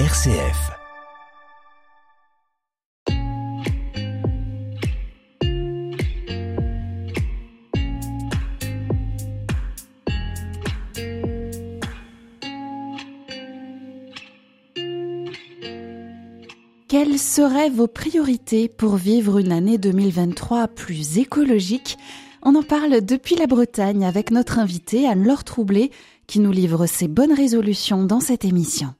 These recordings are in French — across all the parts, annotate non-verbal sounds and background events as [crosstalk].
RCF. Quelles seraient vos priorités pour vivre une année 2023 plus écologique? On en parle depuis la Bretagne avec notre invité Anne-Laure Troublé qui nous livre ses bonnes résolutions dans cette émission.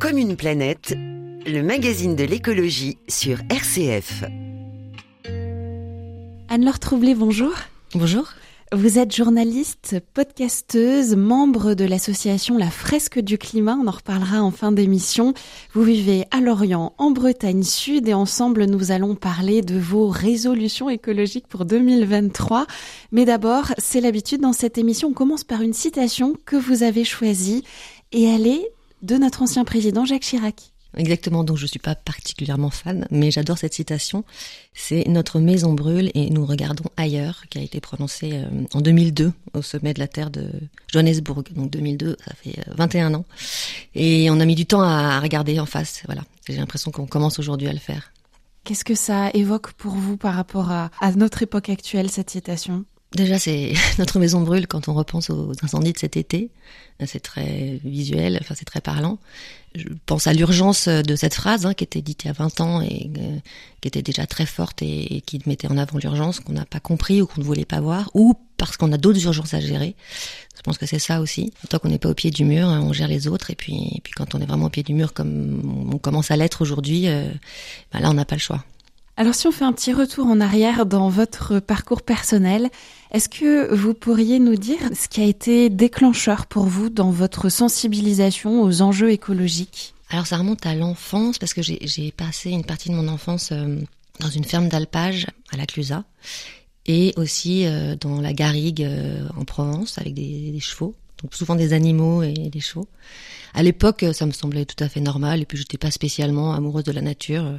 Comme une planète, le magazine de l'écologie sur RCF. Anne-Laure Troublé, bonjour. Bonjour. Vous êtes journaliste, podcasteuse, membre de l'association La Fresque du Climat, on en reparlera en fin d'émission. Vous vivez à Lorient, en Bretagne Sud, et ensemble nous allons parler de vos résolutions écologiques pour 2023. Mais d'abord, c'est l'habitude dans cette émission, on commence par une citation que vous avez choisie, et elle est de notre ancien président Jacques Chirac. Exactement, donc je suis pas particulièrement fan, mais j'adore cette citation. C'est Notre maison brûle et nous regardons ailleurs, qui a été prononcée euh, en 2002 au sommet de la Terre de Johannesburg. Donc 2002, ça fait 21 euh, ans. Et on a mis du temps à regarder en face. Voilà, j'ai l'impression qu'on commence aujourd'hui à le faire. Qu'est-ce que ça évoque pour vous par rapport à, à notre époque actuelle, cette citation? Déjà, c'est [laughs] notre maison brûle quand on repense aux incendies de cet été. C'est très visuel, enfin c'est très parlant. Je pense à l'urgence de cette phrase hein, qui était dite il y a 20 ans et euh, qui était déjà très forte et, qui mettait en avant l'urgence qu'on n'a pas compris ou qu'on ne voulait pas voir, ou parce qu'on a d'autres urgences à gérer. Je pense que c'est ça aussi. Tant qu'on n'est pas au pied du mur, hein, on gère les autres. Et puis, puis quand on est vraiment au pied du mur, comme on commence à l'être aujourd'hui, euh, ben là on n'a pas le choix. Alors si on fait un petit retour en arrière dans votre parcours personnel, est-ce que vous pourriez nous dire ce qui a été déclencheur pour vous dans votre sensibilisation aux enjeux écologiques? Alors ça remonte à l'enfance parce que j'ai passé une partie de mon enfance euh, dans une ferme d'alpage à la Clusaz et aussi euh, dans la garrigue euh, en Provence avec des, des, chevaux, donc souvent des animaux et des chevaux. À l'époque, ça me semblait tout à fait normal et puis j'étais pas spécialement amoureuse de la nature.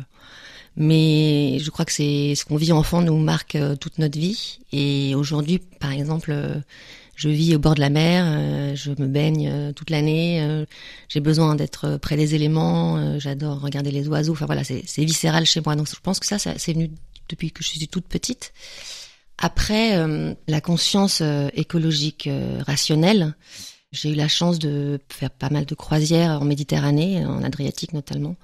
Mais je crois que c'est ce qu'on vit enfant nous marque euh, toute notre vie. Et aujourd'hui, par exemple, euh, je vis au bord de la mer, euh, je me baigne toute l'année, j'ai besoin d'être près des éléments, j'adore regarder les oiseaux. Enfin voilà, c'est viscéral chez moi. Donc je pense que ça, ça c'est venu depuis que je suis toute petite. Après, la conscience écologique rationnelle, j'ai eu la chance de faire pas mal de croisières en Méditerranée, en Adriatique notamment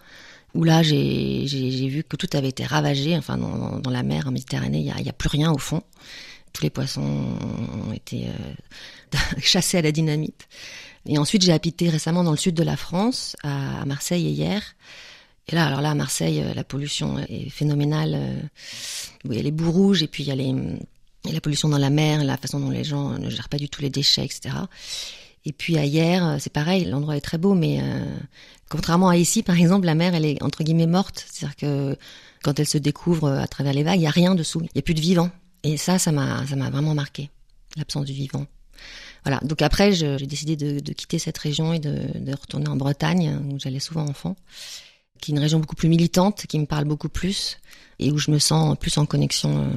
où là j'ai vu que tout avait été ravagé, enfin dans, la mer en Méditerranée, il n'y a, plus rien au fond. Tous les poissons ont été euh, [laughs] chassés à la dynamite. Et ensuite j'ai habité récemment dans le sud de la France, à, Marseille hier. Et là, alors là, à Marseille, euh, la pollution est phénoménale. Euh, il y a les bouts rouges et puis il y a la pollution dans la mer, la façon dont les gens ne gèrent pas du tout les déchets, etc. Et puis à hier, c'est pareil, l'endroit est très beau, mais Contrairement à ici, par exemple, la mer, elle est entre guillemets morte. C'est-à-dire que quand elle se découvre à travers les vagues, il n'y a rien dessous. Il n'y a plus de vivant. Et ça, ça m'a, vraiment marqué. L'absence du vivant. Voilà. Donc après, j'ai décidé de, quitter cette région et de, retourner en Bretagne, où j'allais souvent enfant, qui est une région beaucoup plus militante, qui me parle beaucoup plus, et où je me sens plus en connexion euh,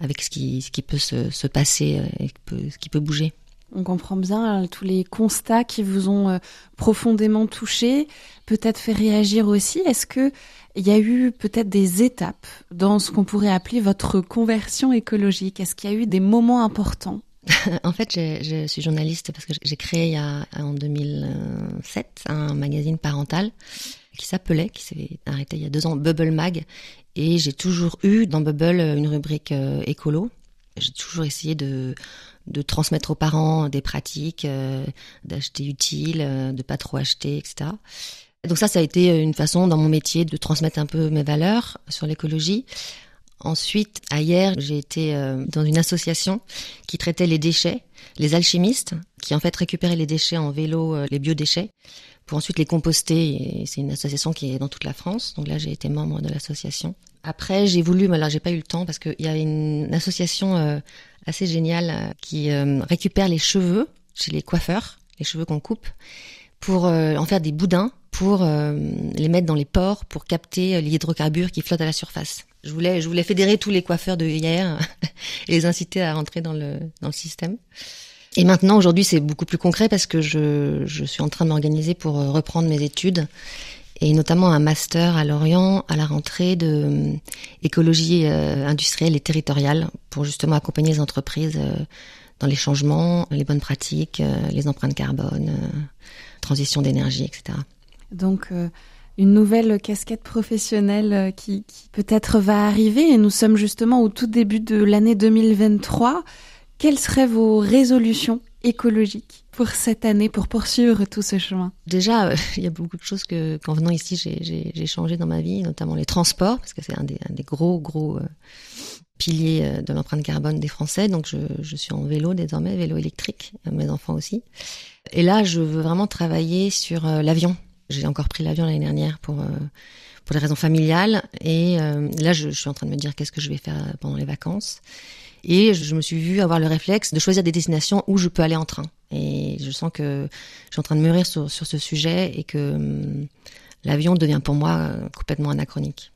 avec ce qui, peut se, se passer euh, et ce qui peut bouger. On comprend bien euh, tous les constats qui vous ont euh, profondément touché, peut-être fait réagir aussi. Est-ce que il y a eu peut-être des étapes dans ce qu'on pourrait appeler votre conversion écologique? Est-ce qu'il y a eu des moments importants? [laughs] En fait, je, suis journaliste parce que j'ai créé en 2007 un magazine parental qui s'appelait, qui s'est arrêté il y a deux ans, Bubble Mag. Et j'ai toujours eu dans Bubble une rubrique euh, écolo. J'ai toujours essayé de de transmettre aux parents des pratiques, euh, d'acheter utile, euh, de pas trop acheter, etc. Donc ça, ça a été une façon dans mon métier de transmettre un peu mes valeurs sur l'écologie. Ensuite, hier, j'ai été euh, dans une association qui traitait les déchets, les alchimistes, qui en fait récupéraient les déchets en vélo, les biodéchets, pour ensuite les composter. C'est une association qui est dans toute la France. Donc là, j'ai été membre de l'association. Après, j'ai voulu, mais là, j'ai pas eu le temps parce qu'il y a une association assez génial euh, qui euh, récupère les cheveux chez les coiffeurs, les cheveux qu'on coupe, pour euh, en faire des boudins, pour les mettre dans les pores, pour capter les hydrocarbures qui flottent à la surface. Je voulais, je voulais fédérer tous les coiffeurs de hier [laughs] et les inciter à rentrer dans le, dans le système. Et maintenant, aujourd'hui, c'est beaucoup plus concret parce que je, je suis en train de m'organiser pour euh, reprendre mes études et notamment un master à Lorient à la rentrée de euh, écologie euh, industrielle et territoriale pour justement accompagner les entreprises dans les changements, les bonnes pratiques, les empreintes carbone, transition d'énergie, etc. Donc une nouvelle casquette professionnelle qui, qui peut-être va arriver et nous sommes justement au tout début de l'année 2023. Quelles seraient vos résolutions écologiques pour cette année, pour poursuivre tout ce chemin Déjà, euh, [laughs] il y a beaucoup de choses que, qu'en venant ici, j'ai changé dans ma vie, notamment les transports, parce que c'est un des, un des, gros, gros euh, piliers euh, de l'empreinte carbone des Français. Donc, je, je, suis en vélo désormais, vélo électrique, mes enfants aussi. Et là, je veux vraiment travailler sur l'avion. J'ai encore pris l'avion l'année dernière pour pour des raisons familiales. Et là, je, suis en train de me dire qu'est-ce que je vais faire pendant les vacances? Et je me suis vue avoir le réflexe de choisir des destinations où je peux aller en train. Et je sens que je suis en train de mûrir sur, sur ce sujet et que hum, l'avion devient pour moi euh, complètement anachronique.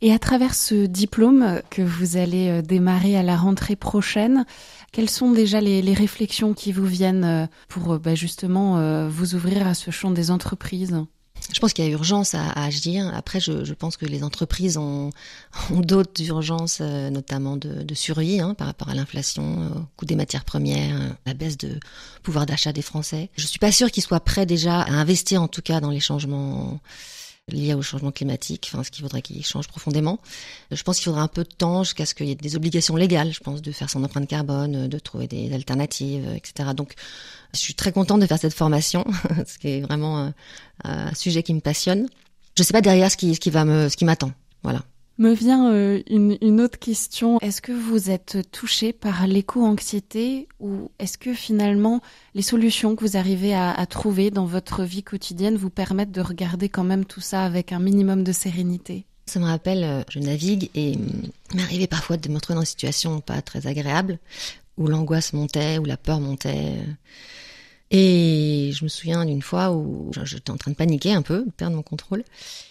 Et à travers ce diplôme que vous allez euh, démarrer à la rentrée prochaine, quelles sont déjà les, réflexions qui vous viennent euh, pour bah, justement vous ouvrir à ce champ des entreprises? Je pense qu'il y a urgence à, agir. Après, je, je, pense que les entreprises ont, [laughs] ont d'autres urgences, euh, notamment de, de survie hein, par rapport à l'inflation, au coût des matières premières, euh, la baisse de pouvoir d'achat des Français. Je suis pas sûre qu'ils soient prêts déjà à investir, en tout cas, dans les changements liés au changement climatique, enfin ce qu'il faudrait qu'il change profondément. Je pense qu'il faudra un peu de temps jusqu'à ce qu'il y ait des obligations légales, je pense, de faire son empreinte carbone, de trouver des alternatives, etc. Donc je suis très contente de faire cette formation, [laughs] ce qui est vraiment un, un, sujet qui me passionne. Je sais pas derrière ce qui, ce qui va me, ce qui m'attend. Voilà. Me vient euh, une, une, autre question. Est-ce que vous êtes touché par l'éco-anxiété ou est-ce que finalement les solutions que vous arrivez à, à, trouver dans votre vie quotidienne vous permettent de regarder quand même tout ça avec un minimum de sérénité? Ça me rappelle, euh, je navigue et m'arrivait parfois de me retrouver dans une situation pas très agréable où l'angoisse montait, où la peur montait. Et je me souviens d'une fois où j'étais en train de paniquer un peu, perdre mon contrôle.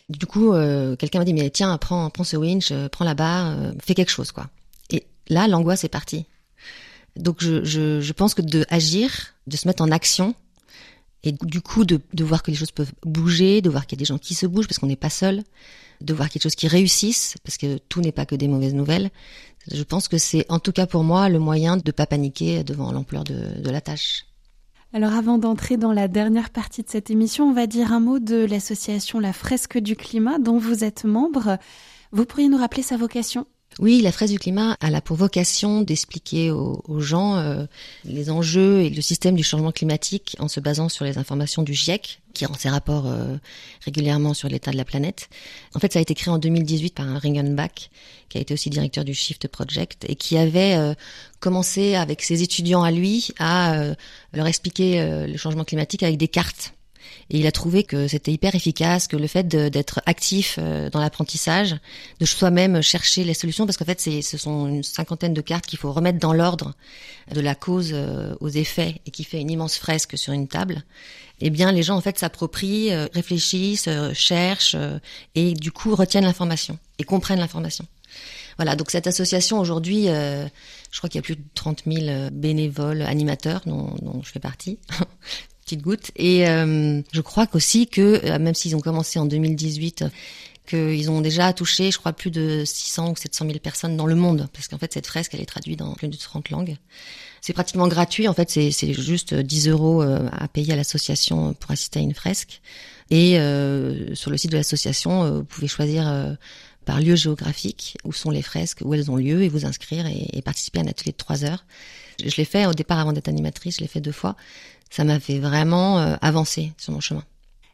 Du coup, euh, quelqu'un m'a dit mais tiens, prends, prends ce winch, euh, prends la barre, euh, fais quelque chose quoi. Et là, l'angoisse est partie. Donc je, je, je pense que de agir, de se mettre en action, et du coup de, de voir que les choses peuvent bouger, de voir qu'il y a des gens qui se bougent parce qu'on n'est pas seul, de voir quelque chose qui réussisse parce que tout n'est pas que des mauvaises nouvelles. Je pense que c'est en tout cas pour moi le moyen de pas paniquer devant l'ampleur de, de la tâche. Alors avant d'entrer dans la dernière partie de cette émission, on va dire un mot de l'association La Fresque du Climat dont vous êtes membre. Vous pourriez nous rappeler sa vocation? Oui, la fresque du climat a pour vocation d'expliquer aux, gens euh, les enjeux et le système du changement climatique en se basant sur les informations du GIEC, qui rend ses rapports euh, régulièrement sur l'état de la planète. En fait, ça a été créé en 2018 par Ringenbach, qui a été aussi directeur du Shift Project, et qui avait euh, commencé avec ses étudiants à lui à euh, leur expliquer euh, le changement climatique avec des cartes et il a trouvé que c'était hyper efficace, que le fait d'être actif euh, dans l'apprentissage, de soi-même chercher les solutions, parce qu'en fait, ce sont une cinquantaine de cartes qu'il faut remettre dans l'ordre de la cause euh, aux effets et qui fait une immense fresque sur une table. Eh bien, les gens en fait s'approprient, euh, réfléchissent, cherchent et du coup retiennent l'information et comprennent l'information. Voilà, donc cette association aujourd'hui, je crois qu'il y a plus de 30 000 bénévoles animateurs dont je fais partie, Et euh, je crois qu'aussi que, euh, même s'ils ont commencé en 2018, qu'ils ont déjà touché, je crois, plus de 600 ou 700 000 personnes dans le monde, parce qu'en fait, cette fresque, elle est traduite dans plus de 30 langues. C'est pratiquement gratuit, en fait, c'est juste 10 euros euh, à payer à l'association pour assister à une fresque. Et euh, sur le site de l'association, vous pouvez choisir par lieu géographique où sont les fresques, où elles ont lieu, et vous inscrire et, et participer à un atelier de 3 heures. Je l'ai fait au départ avant d'être animatrice, je l'ai fait deux fois ça m'a fait vraiment euh, avancer sur mon chemin.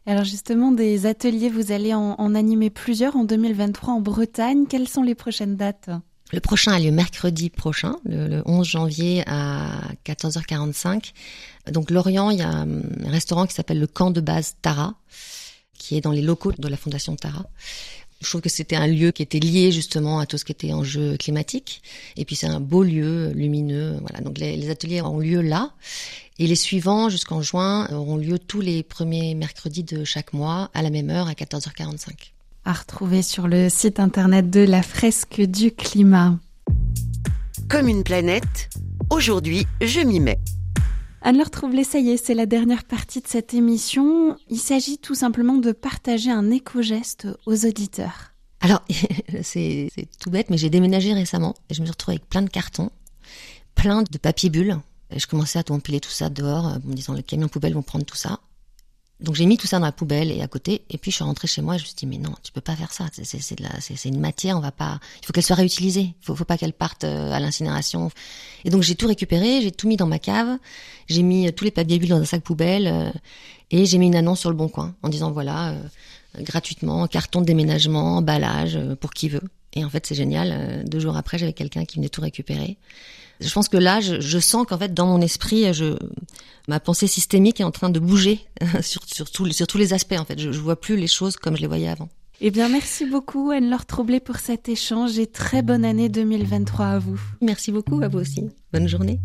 Alors justement, des ateliers, vous allez en, en, animer plusieurs en 2023 en Bretagne. Quelles sont les prochaines dates? Le prochain a lieu mercredi prochain, le, le 11 janvier à 14h45. Donc Lorient, il y a un restaurant qui s'appelle le Camp de base Tara, qui est dans les locaux de la Fondation Tara. Je trouve que c'était un lieu qui était lié justement à tout ce qui était enjeu climatique. Et puis c'est un beau lieu, lumineux. Voilà. Donc les, les ateliers ont lieu là. Et les suivants, jusqu'en juin, auront lieu tous les premiers mercredis de chaque mois, à la même heure, à 14h45. À retrouver sur le site internet de la fresque du climat. Comme une planète, aujourd'hui, je m'y mets. Anne-Laure Troublé, ça y est, c'est la dernière partie de cette émission. Il s'agit tout simplement de partager un éco-geste aux auditeurs. Alors, [laughs] c'est tout bête, mais j'ai déménagé récemment et je me suis retrouvée avec plein de cartons, plein de papier bulles. Je commençais à tout empiler tout ça dehors, en me disant le camion poubelle vont prendre tout ça. Donc j'ai mis tout ça dans la poubelle et à côté, et puis je suis rentrée chez moi et je me suis dit mais non, tu peux pas faire ça, c'est une matière, on va pas, il faut qu'elle soit réutilisée, il faut, faut pas qu'elle parte euh, à l'incinération. Et donc j'ai tout récupéré, j'ai tout mis dans ma cave, j'ai mis tous les papiers bulles dans un sac poubelle euh, et j'ai mis une annonce sur le bon coin en disant voilà euh, gratuitement carton de déménagement, emballage pour qui veut. Et en fait c'est génial. Deux jours après j'avais quelqu'un qui venait tout récupérer. Je pense que là, je, je sens qu'en fait, dans mon esprit, je, ma pensée systémique est en train de bouger [laughs] sur, sur, sur tous les aspects. En fait, je, je vois plus les choses comme je les voyais avant. Eh bien, merci beaucoup Anne-Laure Troublé pour cet échange et très bonne année 2023 à vous. Merci beaucoup à vous aussi. Bonne journée.